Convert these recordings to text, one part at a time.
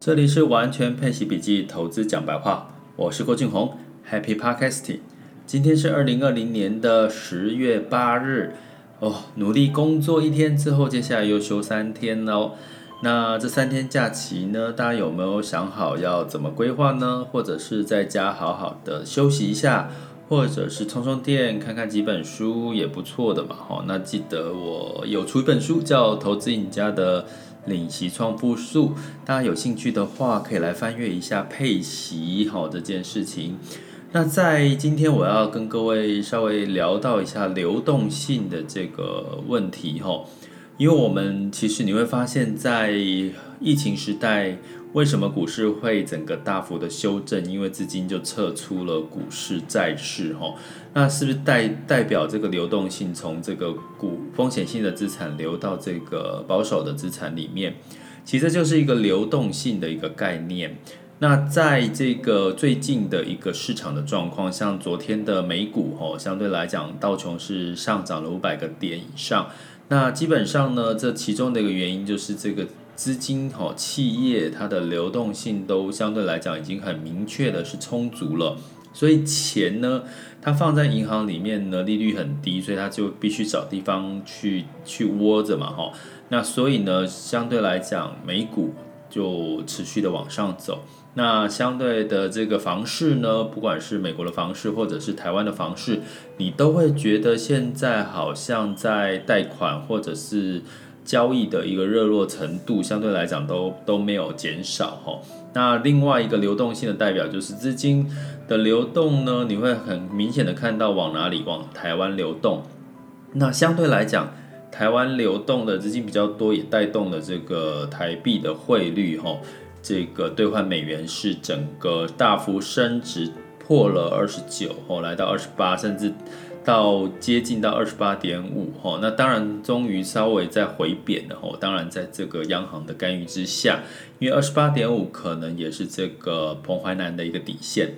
这里是完全配息笔记投资讲白话，我是郭俊宏，Happy Podcasting。今天是二零二零年的十月八日，哦，努力工作一天之后，接下来又休三天喽。那这三天假期呢，大家有没有想好要怎么规划呢？或者是在家好好的休息一下，或者是充充电，看看几本书也不错的嘛。哈，那记得我有出一本书叫《投资赢家的》。领息创富术，大家有兴趣的话，可以来翻阅一下配息好这件事情。那在今天，我要跟各位稍微聊到一下流动性的这个问题哈，因为我们其实你会发现在疫情时代。为什么股市会整个大幅的修正？因为资金就撤出了股市、债市，哈，那是不是代代表这个流动性从这个股风险性的资产流到这个保守的资产里面？其实就是一个流动性的一个概念。那在这个最近的一个市场的状况，像昨天的美股，哈，相对来讲道琼是上涨了五百个点以上。那基本上呢，这其中的一个原因就是这个。资金哈，企业它的流动性都相对来讲已经很明确的是充足了，所以钱呢，它放在银行里面呢，利率很低，所以它就必须找地方去去窝着嘛哈。那所以呢，相对来讲，美股就持续的往上走。那相对的这个房市呢，不管是美国的房市或者是台湾的房市，你都会觉得现在好像在贷款或者是。交易的一个热络程度相对来讲都都没有减少哈。那另外一个流动性的代表就是资金的流动呢，你会很明显的看到往哪里往台湾流动。那相对来讲，台湾流动的资金比较多，也带动了这个台币的汇率哈。这个兑换美元是整个大幅升值，破了二十九哦，来到二十八，甚至。到接近到二十八点五哈，那当然终于稍微在回贬的哈。当然在这个央行的干预之下，因为二十八点五可能也是这个彭淮南的一个底线。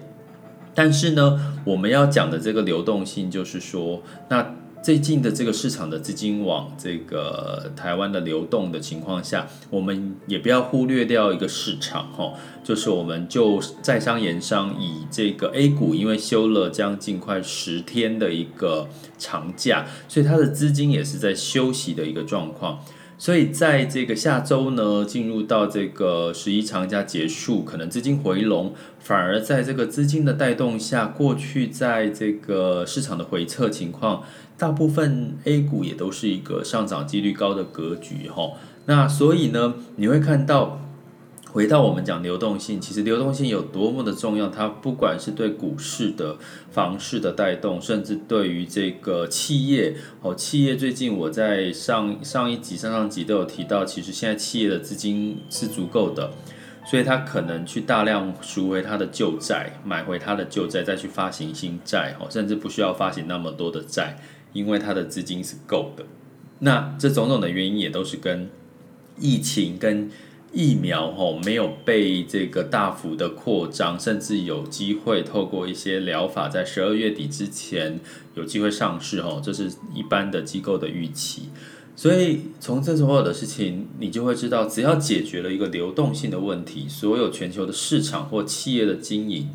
但是呢，我们要讲的这个流动性，就是说那。最近的这个市场的资金往这个台湾的流动的情况下，我们也不要忽略掉一个市场哈，就是我们就在商言商，以这个 A 股，因为休了将近快十天的一个长假，所以它的资金也是在休息的一个状况。所以在这个下周呢，进入到这个十一长假结束，可能资金回笼，反而在这个资金的带动下，过去在这个市场的回撤情况，大部分 A 股也都是一个上涨几率高的格局哈。那所以呢，你会看到。回到我们讲流动性，其实流动性有多么的重要，它不管是对股市的、房市的带动，甚至对于这个企业哦，企业最近我在上上一集、上上集都有提到，其实现在企业的资金是足够的，所以它可能去大量赎回它的旧债，买回它的旧债，再去发行新债哦，甚至不需要发行那么多的债，因为它的资金是够的。那这种种的原因也都是跟疫情跟疫苗吼没有被这个大幅的扩张，甚至有机会透过一些疗法，在十二月底之前有机会上市吼，这是一般的机构的预期。所以从这所有的事情，你就会知道，只要解决了一个流动性的问题，所有全球的市场或企业的经营，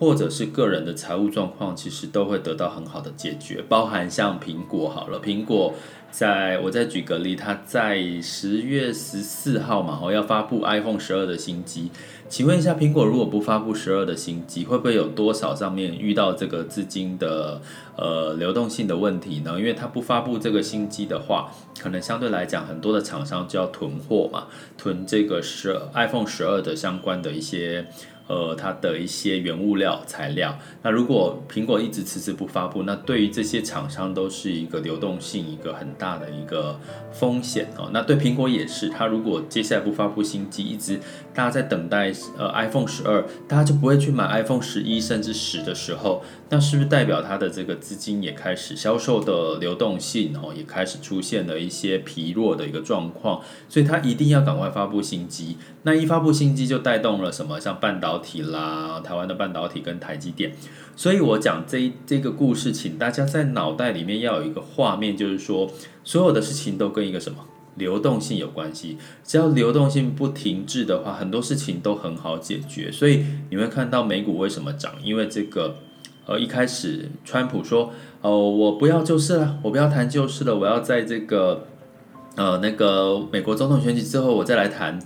或者是个人的财务状况，其实都会得到很好的解决。包含像苹果好了，苹果。在我再举个例，它在十月十四号嘛，哦，要发布 iPhone 十二的新机。请问一下，苹果如果不发布十二的新机，会不会有多少上面遇到这个资金的呃流动性的问题呢？因为它不发布这个新机的话，可能相对来讲，很多的厂商就要囤货嘛，囤这个十 iPhone 十二的相关的一些。呃，它的一些原物料材料，那如果苹果一直迟迟不发布，那对于这些厂商都是一个流动性一个很大的一个风险哦。那对苹果也是，它如果接下来不发布新机，一直大家在等待呃 iPhone 十二，大家就不会去买 iPhone 十一甚至十的时候，那是不是代表它的这个资金也开始销售的流动性哦，也开始出现了一些疲弱的一个状况，所以它一定要赶快发布新机。那一发布新机就带动了什么？像半导体啦，台湾的半导体跟台积电。所以我讲这这个故事，请大家在脑袋里面要有一个画面，就是说所有的事情都跟一个什么流动性有关系。只要流动性不停滞的话，很多事情都很好解决。所以你会看到美股为什么涨？因为这个，呃，一开始川普说，哦，我不要旧事了，我不要谈旧事了，我要在这个，呃，那个美国总统选举之后，我再来谈。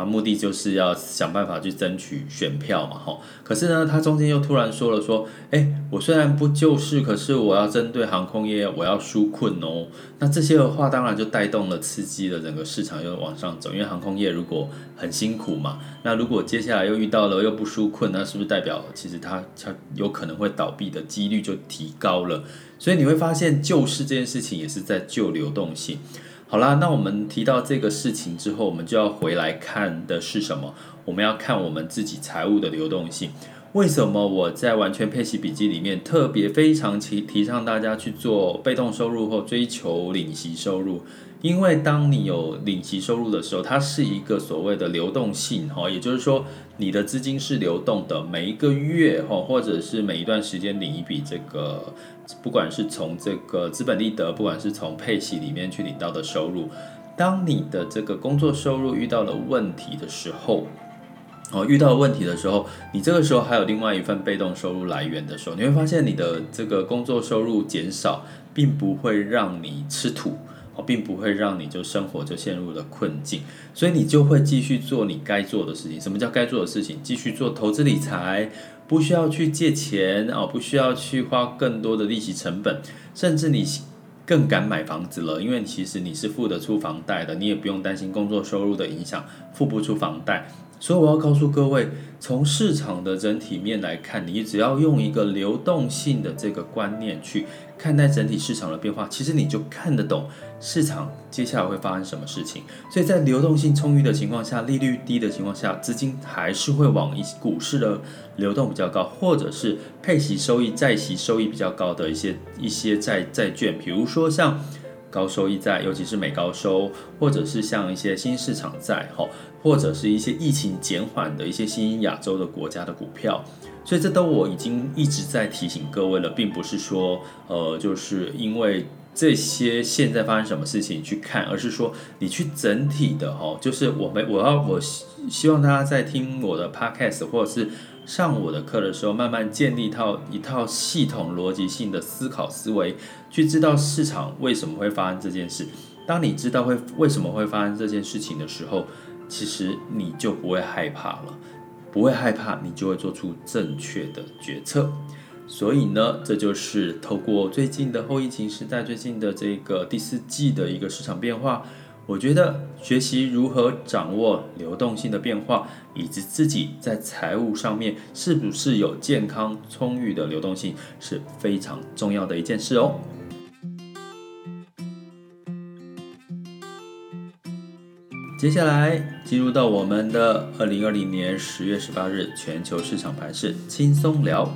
他目的就是要想办法去争取选票嘛，吼。可是呢，他中间又突然说了说，哎，我虽然不救市，可是我要针对航空业，我要纾困哦。那这些的话，当然就带动了、刺激了整个市场又往上走。因为航空业如果很辛苦嘛，那如果接下来又遇到了又不纾困，那是不是代表其实它它有可能会倒闭的几率就提高了？所以你会发现，救市这件事情也是在救流动性。好啦，那我们提到这个事情之后，我们就要回来看的是什么？我们要看我们自己财务的流动性。为什么我在完全配息笔记里面特别非常提提倡大家去做被动收入或追求领息收入？因为当你有领息收入的时候，它是一个所谓的流动性哈，也就是说你的资金是流动的，每一个月哈，或者是每一段时间领一笔这个。不管是从这个资本利得，不管是从配息里面去领到的收入，当你的这个工作收入遇到了问题的时候，哦，遇到问题的时候，你这个时候还有另外一份被动收入来源的时候，你会发现你的这个工作收入减少，并不会让你吃土，并不会让你就生活就陷入了困境，所以你就会继续做你该做的事情。什么叫该做的事情？继续做投资理财。不需要去借钱哦，不需要去花更多的利息成本，甚至你更敢买房子了，因为其实你是付得出房贷的，你也不用担心工作收入的影响，付不出房贷。所以我要告诉各位，从市场的整体面来看，你只要用一个流动性的这个观念去看待整体市场的变化，其实你就看得懂市场接下来会发生什么事情。所以在流动性充裕的情况下，利率低的情况下，资金还是会往一股市的流动比较高，或者是配息收益、债息收益比较高的一些一些债债券，比如说像。高收益债，尤其是美高收，或者是像一些新市场债，哈，或者是一些疫情减缓的一些新兴亚洲的国家的股票，所以这都我已经一直在提醒各位了，并不是说，呃，就是因为这些现在发生什么事情去看，而是说你去整体的，哈，就是我们我要我希希望大家在听我的 podcast 或者是。上我的课的时候，慢慢建立一套一套系统逻辑性的思考思维，去知道市场为什么会发生这件事。当你知道会为什么会发生这件事情的时候，其实你就不会害怕了，不会害怕，你就会做出正确的决策。所以呢，这就是透过最近的后疫情时代，最近的这个第四季的一个市场变化。我觉得学习如何掌握流动性的变化，以及自己在财务上面是不是有健康充裕的流动性，是非常重要的一件事哦。接下来进入到我们的二零二零年十月十八日全球市场盘势轻松聊。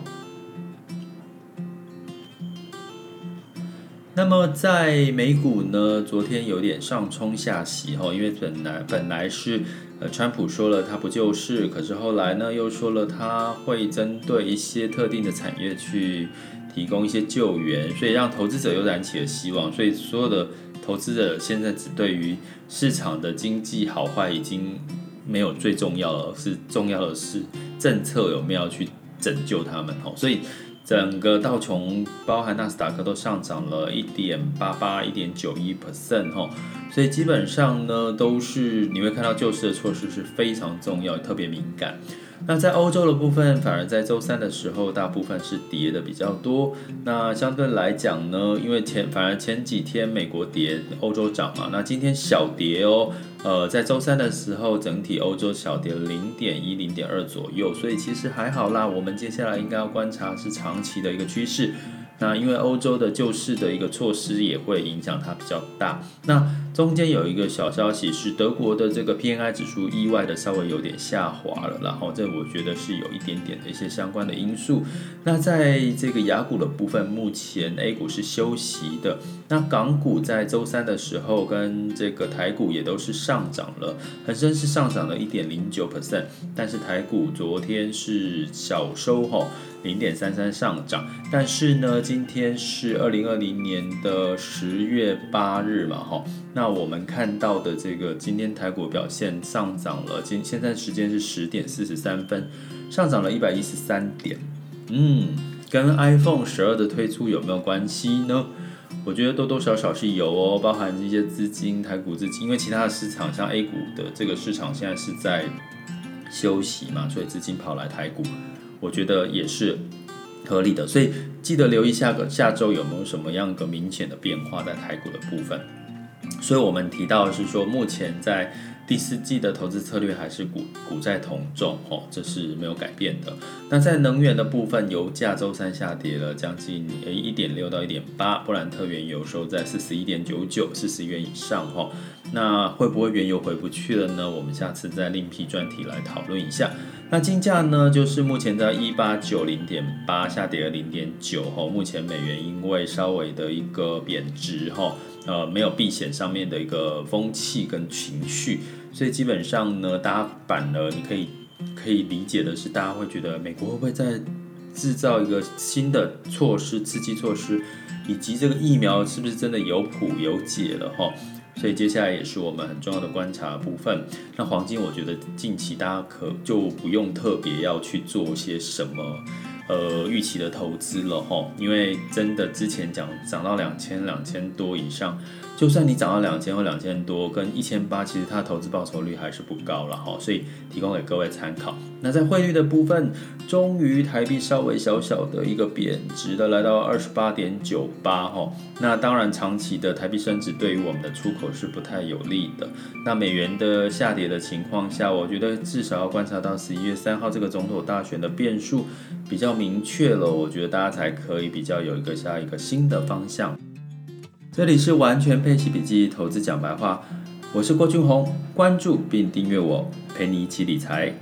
那么在美股呢，昨天有点上冲下洗哈，因为本来本来是呃，川普说了他不救市，可是后来呢又说了他会针对一些特定的产业去提供一些救援，所以让投资者又燃起了希望，所以所有的投资者现在只对于市场的经济好坏已经没有最重要了，是重要的是政策有没有去拯救他们哈，所以。整个道琼包含纳斯达克都上涨了一点八八、一点九一 percent 哈，所以基本上呢都是你会看到救市的措施是非常重要、特别敏感。那在欧洲的部分，反而在周三的时候，大部分是跌的比较多。那相对来讲呢，因为前反而前几天美国跌，欧洲涨嘛，那今天小跌哦。呃，在周三的时候，整体欧洲小跌零点一、零点二左右，所以其实还好啦。我们接下来应该要观察是长期的一个趋势。那因为欧洲的救市的一个措施也会影响它比较大。那中间有一个小消息是德国的这个 P N I 指数意外的稍微有点下滑了，然后这我觉得是有一点点的一些相关的因素。那在这个雅股的部分，目前 A 股是休息的。那港股在周三的时候跟这个台股也都是上涨了，恒生是上涨了一点零九 percent，但是台股昨天是小收吼。零点三三上涨，但是呢，今天是二零二零年的十月八日嘛，哈，那我们看到的这个今天台股表现上涨了，今现在时间是十点四十三分，上涨了一百一十三点。嗯，跟 iPhone 十二的推出有没有关系呢？我觉得多多少少是有哦，包含一些资金，台股资金，因为其他的市场像 A 股的这个市场现在是在休息嘛，所以资金跑来台股，我觉得也是合理的。所以记得留意下个下周有没有什么样的明显的变化在台股的部分。所以我们提到是说，目前在。第四季的投资策略还是股股债同重哦，这是没有改变的。那在能源的部分，油价周三下跌了将近诶一点六到一点八，布兰特原油收在四十一点九九，四十元以上哈。那会不会原油回不去了呢？我们下次再另辟专题来讨论一下。那金价呢，就是目前在一八九零点八，下跌了零点九哈。目前美元因为稍微的一个贬值哈。呃，没有避险上面的一个风气跟情绪，所以基本上呢，大家反而你可以可以理解的是，大家会觉得美国会不会再制造一个新的措施，刺激措施，以及这个疫苗是不是真的有谱有解了哈？所以接下来也是我们很重要的观察部分。那黄金，我觉得近期大家可就不用特别要去做些什么。呃，预期的投资了吼，因为真的之前讲涨到两千两千多以上，就算你涨到两千或两千多，跟一千八，其实它的投资报酬率还是不高了哈，所以提供给各位参考。那在汇率的部分，终于台币稍微小小的一个贬值的，来到二十八点九八齁。那当然，长期的台币升值对于我们的出口是不太有利的。那美元的下跌的情况下，我觉得至少要观察到十一月三号这个总统大选的变数比较明确了，我觉得大家才可以比较有一个下一个新的方向。这里是完全配息笔记投资讲白话，我是郭俊宏，关注并订阅我，陪你一起理财。